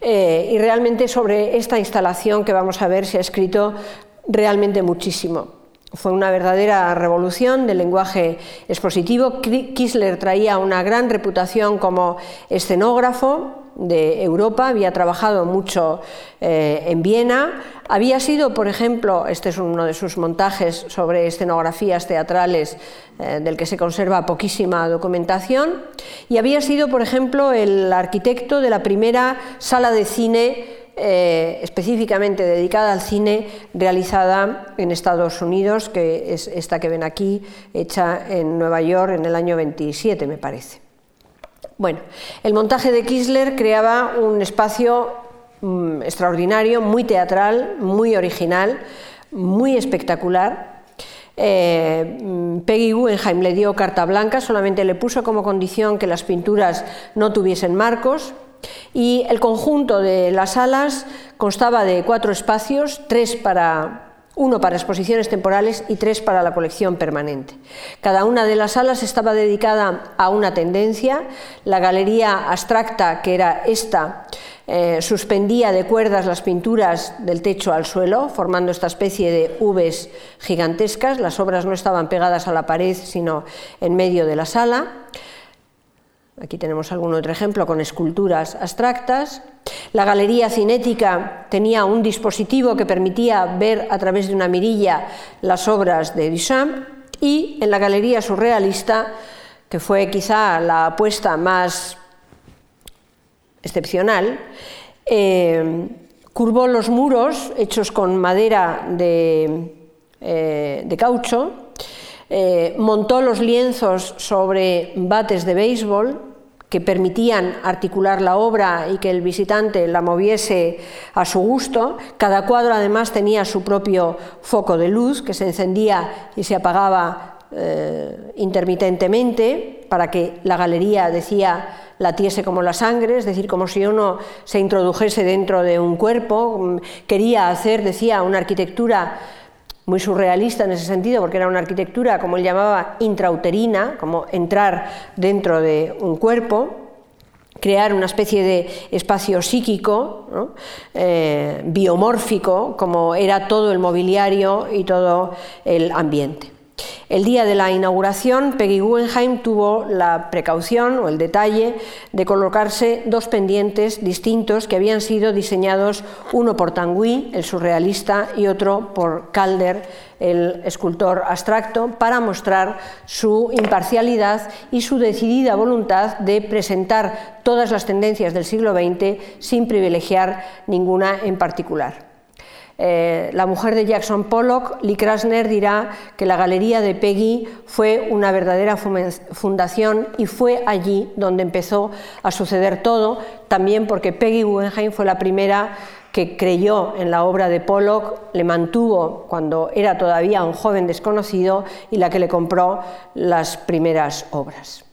eh, y realmente sobre esta instalación que vamos a ver se ha escrito realmente muchísimo. Fue una verdadera revolución del lenguaje expositivo. Kisler traía una gran reputación como escenógrafo de Europa, había trabajado mucho eh, en Viena, había sido, por ejemplo, este es uno de sus montajes sobre escenografías teatrales eh, del que se conserva poquísima documentación, y había sido, por ejemplo, el arquitecto de la primera sala de cine eh, específicamente dedicada al cine realizada en Estados Unidos, que es esta que ven aquí, hecha en Nueva York en el año 27, me parece. Bueno, el montaje de Kisler creaba un espacio mm, extraordinario, muy teatral, muy original, muy espectacular. Eh, mm, Peggy Guggenheim le dio carta blanca, solamente le puso como condición que las pinturas no tuviesen marcos, y el conjunto de las salas constaba de cuatro espacios, tres para uno para exposiciones temporales y tres para la colección permanente. Cada una de las salas estaba dedicada a una tendencia. La galería abstracta, que era esta, eh, suspendía de cuerdas las pinturas del techo al suelo, formando esta especie de Vs gigantescas. Las obras no estaban pegadas a la pared, sino en medio de la sala. Aquí tenemos algún otro ejemplo con esculturas abstractas. La galería cinética tenía un dispositivo que permitía ver a través de una mirilla las obras de Duchamp y en la galería surrealista, que fue quizá la apuesta más excepcional, eh, curvó los muros hechos con madera de, eh, caucho, eh, montó los lienzos sobre bates de béisbol, que permitían articular la obra y que el visitante la moviese a su gusto. Cada cuadro además tenía su propio foco de luz que se encendía y se apagaba eh, intermitentemente para que la galería, decía, latiese como la sangre, es decir, como si uno se introdujese dentro de un cuerpo. Quería hacer, decía, una arquitectura muy surrealista en ese sentido, porque era una arquitectura, como él llamaba, intrauterina, como entrar dentro de un cuerpo, crear una especie de espacio psíquico, eh, biomórfico, como era todo el mobiliario y todo el ambiente. El día de la inauguración, Peggy Guggenheim tuvo la precaución o el detalle de colocarse dos pendientes distintos que habían sido diseñados, uno por Tanguy, el surrealista, y otro por Calder, el escultor abstracto, para mostrar su imparcialidad y su decidida voluntad de presentar todas las tendencias del siglo XX sin privilegiar ninguna en particular. Eh, la mujer de Jackson Pollock, Lee Krasner, dirá que la galería de Peggy fue una verdadera fundación y fue allí donde empezó a suceder todo, también porque Peggy Guggenheim fue la primera que creyó en la obra de Pollock, le mantuvo cuando era todavía un joven desconocido y la que le compró las primeras obras.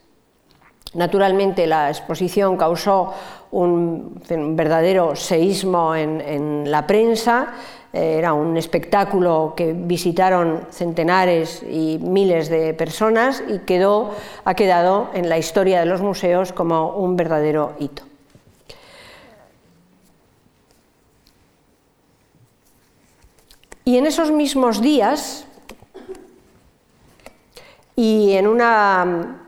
Naturalmente la exposición causó un, verdadero seísmo en, la prensa, era un espectáculo que visitaron centenares y miles de personas y quedó, ha quedado en la historia de los museos como un verdadero hito. Y en esos mismos días, y en una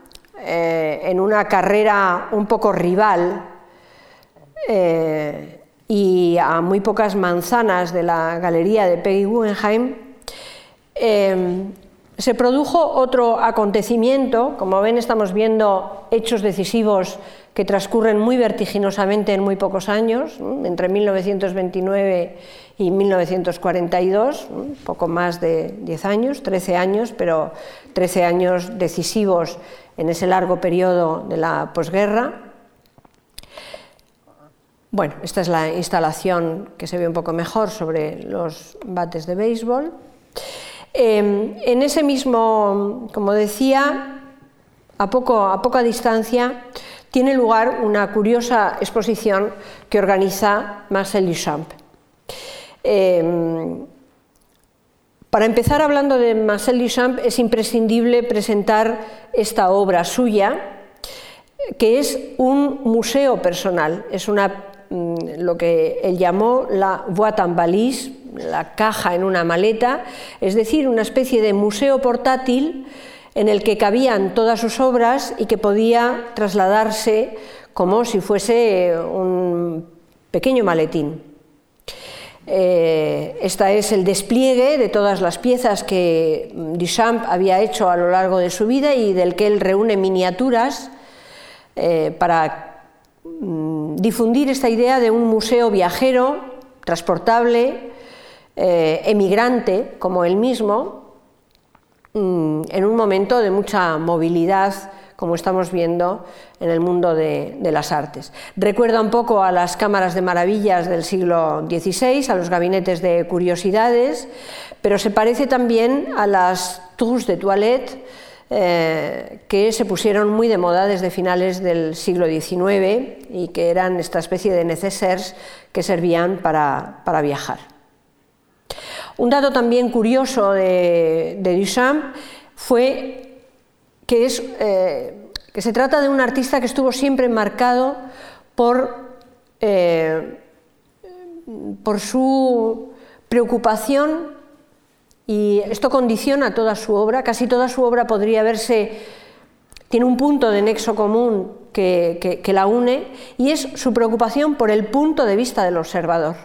eh, en una carrera un poco rival eh, y a muy pocas manzanas de la galería de Peggy Guggenheim, eh, se produjo otro acontecimiento, como ven estamos viendo hechos decisivos que transcurren muy vertiginosamente en muy pocos años, entre 1929 y 1942, poco más de 10 años, 13 años, pero 13 años decisivos en ese largo periodo de la posguerra. Bueno, esta es la instalación que se ve un poco mejor sobre los bates de béisbol. Em, en ese mismo, como decía, a, poco, a poca distancia, tiene lugar una curiosa exposición que organiza Marcel Duchamp. Em, para empezar hablando de Marcel Duchamp es imprescindible presentar esta obra suya, que es un museo personal, es una, lo que él llamó la boîte en valise, la caja en una maleta, es decir, una especie de museo portátil en el que cabían todas sus obras y que podía trasladarse como si fuese un pequeño maletín. Eh, esta es el despliegue de todas las piezas que Duchamp había hecho a lo largo de su vida y del que él reúne miniaturas eh, para mm, difundir esta idea de un museo viajero, transportable, eh, emigrante, como él mismo, mm, en un momento de mucha movilidad como estamos viendo en el mundo de, las artes. Recuerda un poco a las cámaras de maravillas del siglo XVI, a los gabinetes de curiosidades, pero se parece también a las tours de toilette eh, que se pusieron muy de moda desde finales del siglo XIX y que eran esta especie de necessaires que servían para, viajar. Un dato también curioso de, de Duchamp fue que, es, eh, que se trata de un artista que estuvo siempre marcado por, eh, por su preocupación y esto condiciona toda su obra, casi toda su obra podría verse, tiene un punto de nexo común que, que la une y es su preocupación por el punto de vista del observador,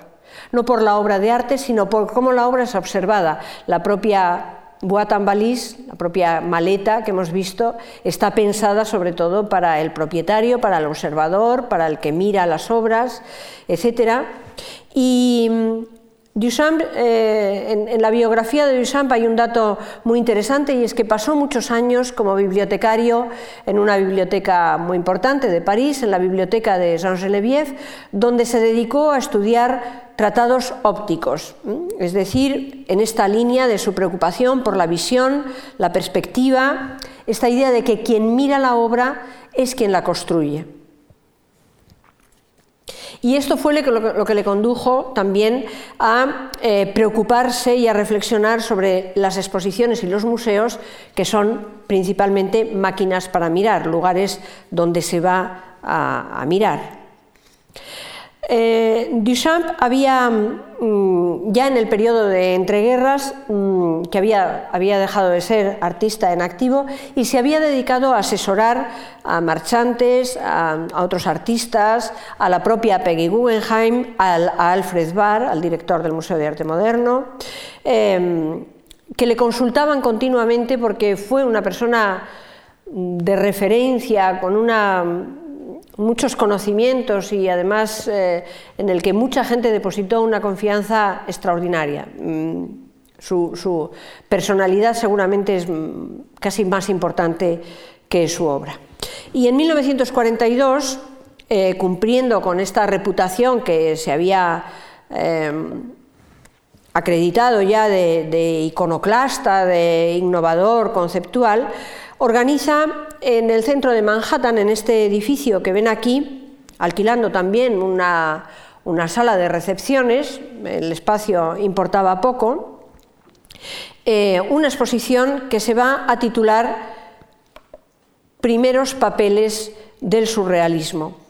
no por la obra de arte, sino por cómo la obra es observada, la propia en valise, la propia maleta que hemos visto, está pensada sobre todo para el propietario, para el observador, para el que mira las obras, etc. Y Duchamp, eh, en, la biografía de Duchamp hay un dato muy interesante y es que pasó muchos años como bibliotecario en una biblioteca muy importante de París, en la biblioteca de Jean Geneviève, donde se dedicó a estudiar tratados ópticos, es decir, en esta línea de su preocupación por la visión, la perspectiva, esta idea de que quien mira la obra es quien la construye. Y esto fue lo que le condujo también a eh, preocuparse y a reflexionar sobre las exposiciones y los museos, que son principalmente máquinas para mirar, lugares donde se va a mirar. Eh, Duchamp había, mm, ya en el periodo de entreguerras, mm, que había, había, dejado de ser artista en activo y se había dedicado a asesorar a marchantes, a, otros artistas, a la propia Peggy Guggenheim, a Alfred Barr, al director del Museo de Arte Moderno, em, que le consultaban continuamente porque fue una persona de referencia, con una muchos conocimientos y además eh, en el que mucha gente depositó una confianza extraordinaria. Mm, su, personalidad seguramente es mm, casi más importante que su obra. Y en 1942, eh, cumpliendo con esta reputación que se había acreditado ya de, iconoclasta, de innovador, conceptual, organiza en el centro de Manhattan, en este edificio que ven aquí, alquilando también una, sala de recepciones, el espacio importaba poco, eh, una exposición que se va a titular Primeros papeles del surrealismo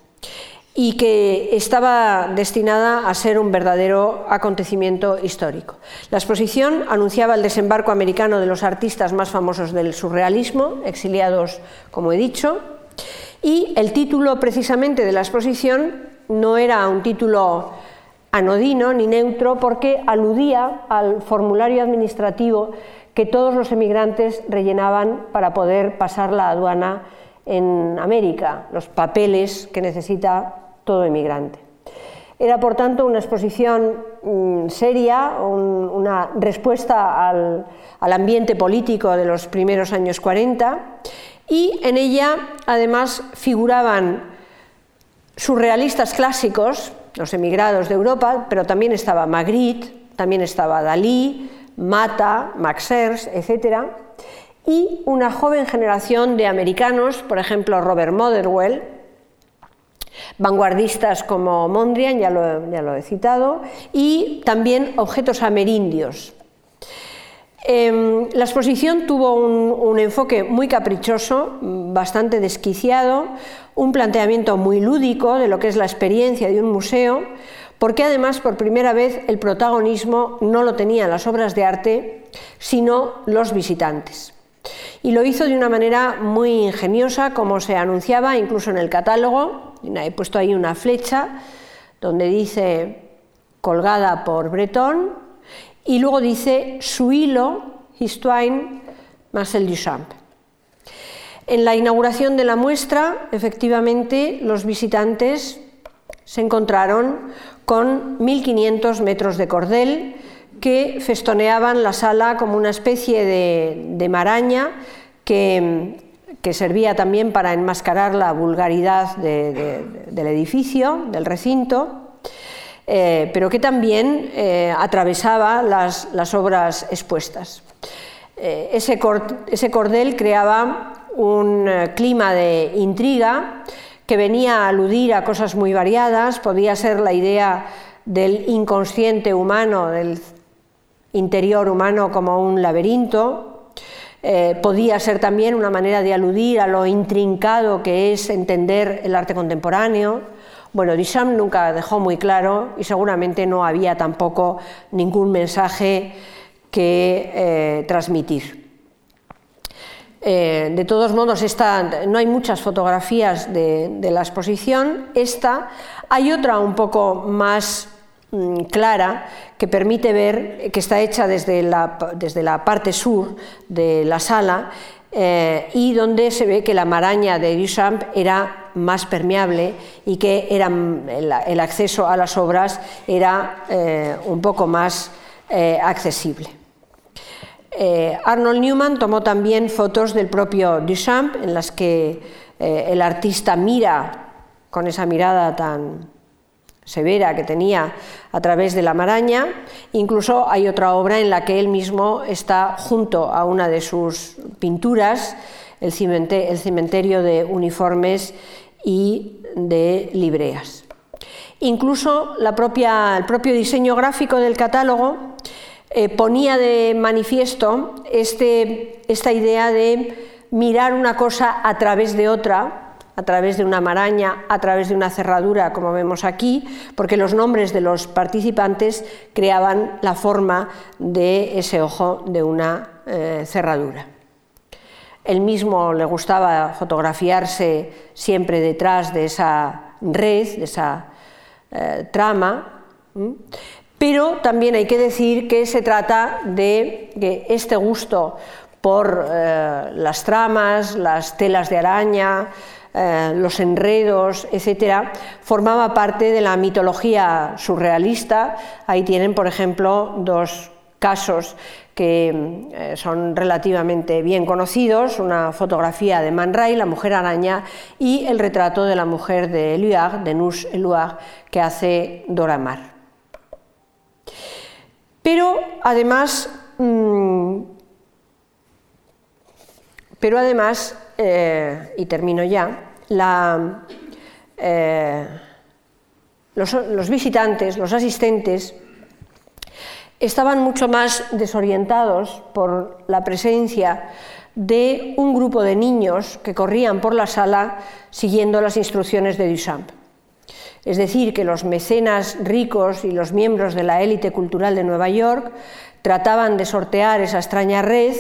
y que estaba destinada a ser un verdadero acontecimiento histórico. La exposición anunciaba el desembarco americano de los artistas más famosos del surrealismo, exiliados, como he dicho, y el título precisamente de la exposición no era un título anodino ni neutro porque aludía al formulario administrativo que todos los emigrantes rellenaban para poder pasar la aduana en América, los papeles que necesita todo emigrante. Era, por tanto, una exposición mm, seria, una respuesta al, ambiente político de los primeros años 40 y en ella, además, figuraban surrealistas clásicos, los emigrados de Europa, pero también estaba Magritte, también estaba Dalí, Mata, Max Ernst, etc. Y una joven generación de americanos, por ejemplo Robert Motherwell, vanguardistas como Mondrian, ya lo, he citado, y también objetos amerindios. Em, la exposición tuvo un, enfoque muy caprichoso, bastante desquiciado, un planteamiento muy lúdico de lo que es la experiencia de un museo, porque además por primera vez el protagonismo no lo tenían las obras de arte, sino los visitantes. Y lo hizo de una manera muy ingeniosa, como se anunciaba incluso en el catálogo. He puesto ahí una flecha donde dice colgada por Breton y luego dice su hilo, Histoire, Marcel Duchamp. En la inauguración de la muestra, efectivamente, los visitantes se encontraron con 1.500 metros de cordel, que festoneaban la sala como una especie de, maraña que, servía también para enmascarar la vulgaridad del edificio, del recinto, eh, pero que también eh, atravesaba las, obras expuestas. Eh, ese, ese cordel creaba un clima de intriga que venía a aludir a cosas muy variadas, podía ser la idea del inconsciente humano, del interior humano como un laberinto. Eh, podía ser también una manera de aludir a lo intrincado que es entender el arte contemporáneo. Bueno, Duchamp nunca dejó muy claro y seguramente no había tampoco ningún mensaje que eh, transmitir. Eh, de todos modos, no hay muchas fotografías de, la exposición. Esta, hay otra un poco más clara que permite ver que está hecha desde la, desde la parte sur de la sala eh, y donde se ve que la maraña de Duchamp era más permeable y que era, el, acceso a las obras era eh, un poco más eh, accesible. Arnold Newman tomó también fotos del propio Duchamp en las que el artista mira con esa mirada tan, severa que tenía a través de la maraña. Incluso hay otra obra en la que él mismo está junto a una de sus pinturas, el cementerio de uniformes y de libreas. Incluso el propio diseño gráfico del catálogo eh, ponía de manifiesto este, esta idea de mirar una cosa a través de otra, a través de una maraña, a través de una cerradura, como vemos aquí, porque los nombres de los participantes creaban la forma de ese ojo de una eh, cerradura. Él mismo le gustaba fotografiarse siempre detrás de esa red, de esa eh, trama, pero también hay que decir que se trata de que este gusto por eh, las tramas, las telas de araña, eh, los enredos, etcétera, formaba parte de la mitología surrealista. Ahí tienen, por ejemplo, dos casos que eh, son relativamente bien conocidos, una fotografía de Man Ray, la mujer araña, y el retrato de la mujer de Éluard, de Nus Éluard, que hace Dora Maar. Pero además, mm, pero además eh, y termino ya, eh, los, visitantes, los asistentes, estaban mucho más desorientados por la presencia de un grupo de niños que corrían por la sala siguiendo las instrucciones de Duchamp. Es decir, que los mecenas ricos y los miembros de la élite cultural de Nueva York trataban de sortear esa extraña red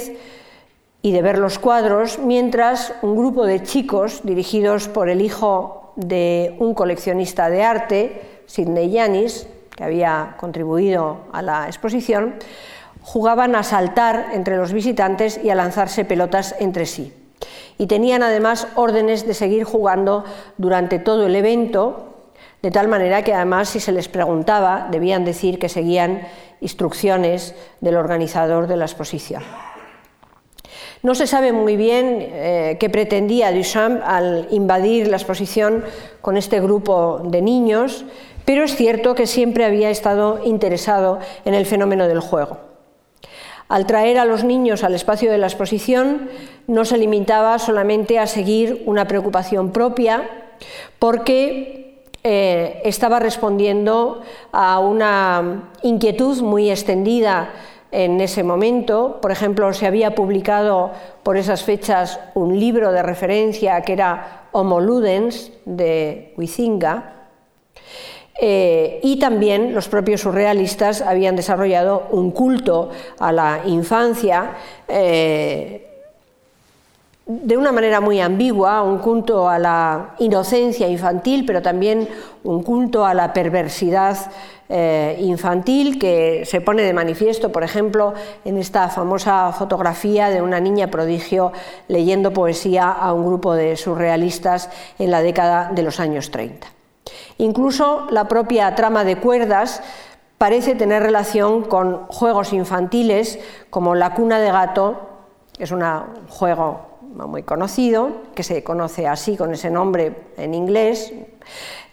y de ver los cuadros, mientras un grupo de chicos, dirigidos por el hijo de un coleccionista de arte, Sidney Yanis, que había contribuido a la exposición, jugaban a saltar entre los visitantes y a lanzarse pelotas entre sí. Y tenían además órdenes de seguir jugando durante todo el evento, de tal manera que además si se les preguntaba debían decir que seguían instrucciones del organizador de la exposición. No se sabe muy bien eh, qué pretendía Duchamp al invadir la exposición con este grupo de niños, pero es cierto que siempre había estado interesado en el fenómeno del juego. Al traer a los niños al espacio de la exposición, no se limitaba solamente a seguir una preocupación propia, porque eh, estaba respondiendo a una inquietud muy extendida en ese momento. Por ejemplo, se había publicado por esas fechas un libro de referencia que era Homo Ludens de Huizinga. Eh, y también los propios surrealistas habían desarrollado un culto a la infancia eh, de una manera muy ambigua, un culto a la inocencia infantil, pero también un culto a la perversidad eh, infantil que se pone de manifiesto, por ejemplo, en esta famosa fotografía de una niña prodigio leyendo poesía a un grupo de surrealistas en la década de los años 30. Incluso la propia trama de cuerdas parece tener relación con juegos infantiles como la cuna de gato, que es un juego muy conocido, que se conoce así con ese nombre en inglés,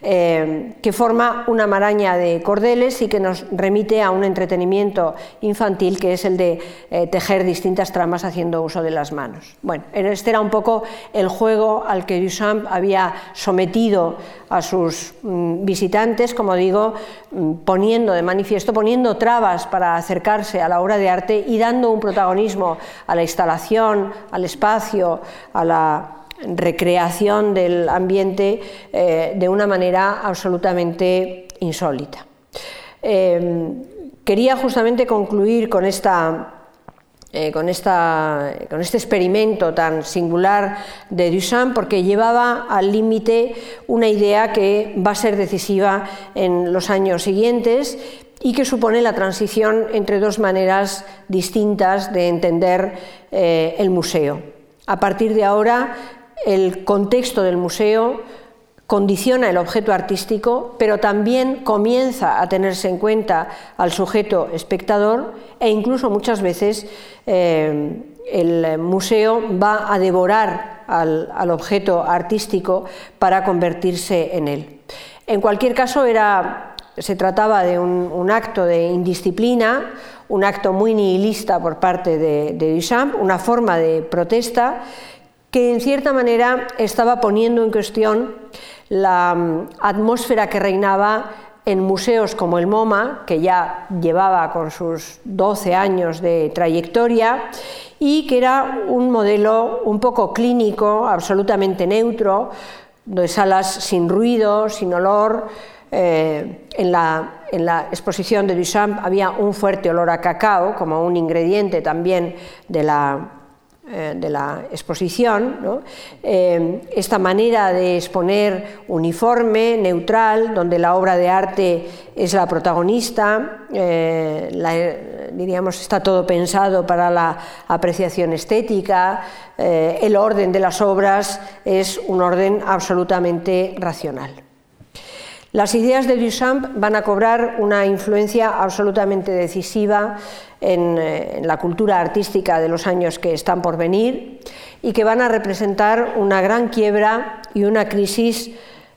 eh, que forma una maraña de cordeles y que nos remite a un entretenimiento infantil que es el de eh, tejer distintas tramas haciendo uso de las manos. Bueno, este era un poco el juego al que Duchamp había sometido a sus mm, visitantes, como digo, mm, poniendo de manifiesto, poniendo trabas para acercarse a la obra de arte y dando un protagonismo a la instalación, al espacio, a la recreación del ambiente eh, de una manera absolutamente insólita. Eh, quería justamente concluir con, esta, eh, con, esta, con este experimento tan singular de Duchamp porque llevaba al límite una idea que va a ser decisiva en los años siguientes y que supone la transición entre dos maneras distintas de entender el museo. A partir de ahora el contexto del museo condiciona el objeto artístico, pero también comienza a tenerse en cuenta al sujeto espectador e incluso muchas veces eh, el museo va a devorar al, objeto artístico para convertirse en él. En cualquier caso, se trataba de un, acto de indisciplina, un acto muy nihilista por parte de, de Duchamp, una forma de protesta que en cierta manera estaba poniendo en cuestión la mm, atmósfera que reinaba en museos como el MoMA, que ya llevaba con sus 12 años de trayectoria y que era un modelo un poco clínico, absolutamente neutro, de salas sin ruido, sin olor. Eh, en, la, en la exposición de Duchamp había un fuerte olor a cacao como un ingrediente también de la, de la exposición, eh, esta manera de exponer uniforme, neutral, donde la obra de arte es la protagonista, eh, diríamos está todo pensado para la apreciación estética, el orden de las obras es un orden absolutamente racional. Las ideas de Duchamp van a cobrar una influencia absolutamente decisiva en, eh, la cultura artística de los años que están por venir y que van a representar una gran quiebra y una crisis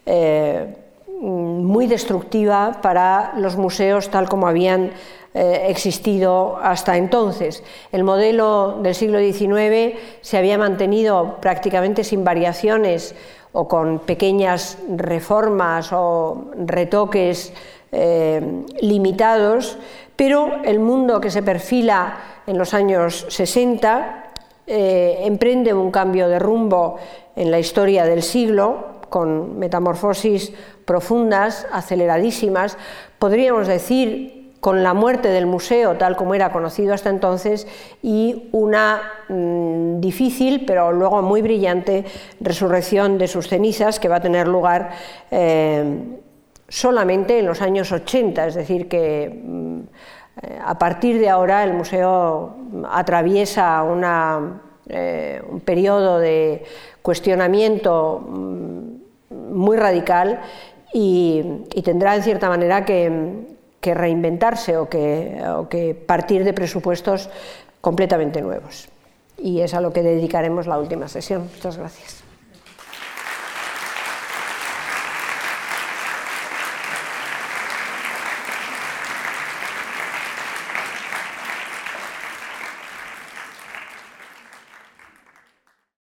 eh, muy destructiva para los museos tal como habían eh, existido hasta entonces. El modelo del siglo XIX se había mantenido prácticamente sin variaciones o con pequeñas reformas o retoques eh, limitados, pero el mundo que se perfila en los años 60 eh, emprende un cambio de rumbo en la historia del siglo, con metamorfosis profundas, aceleradísimas, podríamos decir con la muerte del museo tal como era conocido hasta entonces y una mm, difícil pero luego muy brillante resurrección de sus cenizas que va a tener lugar eh, solamente en los años 80, es decir, que mm, a partir de ahora el museo atraviesa eh, un periodo de cuestionamiento mm, muy radical y tendrá en cierta manera que, que reinventarse o que, o que partir de presupuestos completamente nuevos. Y es a lo que dedicaremos la última sesión. Muchas gracias.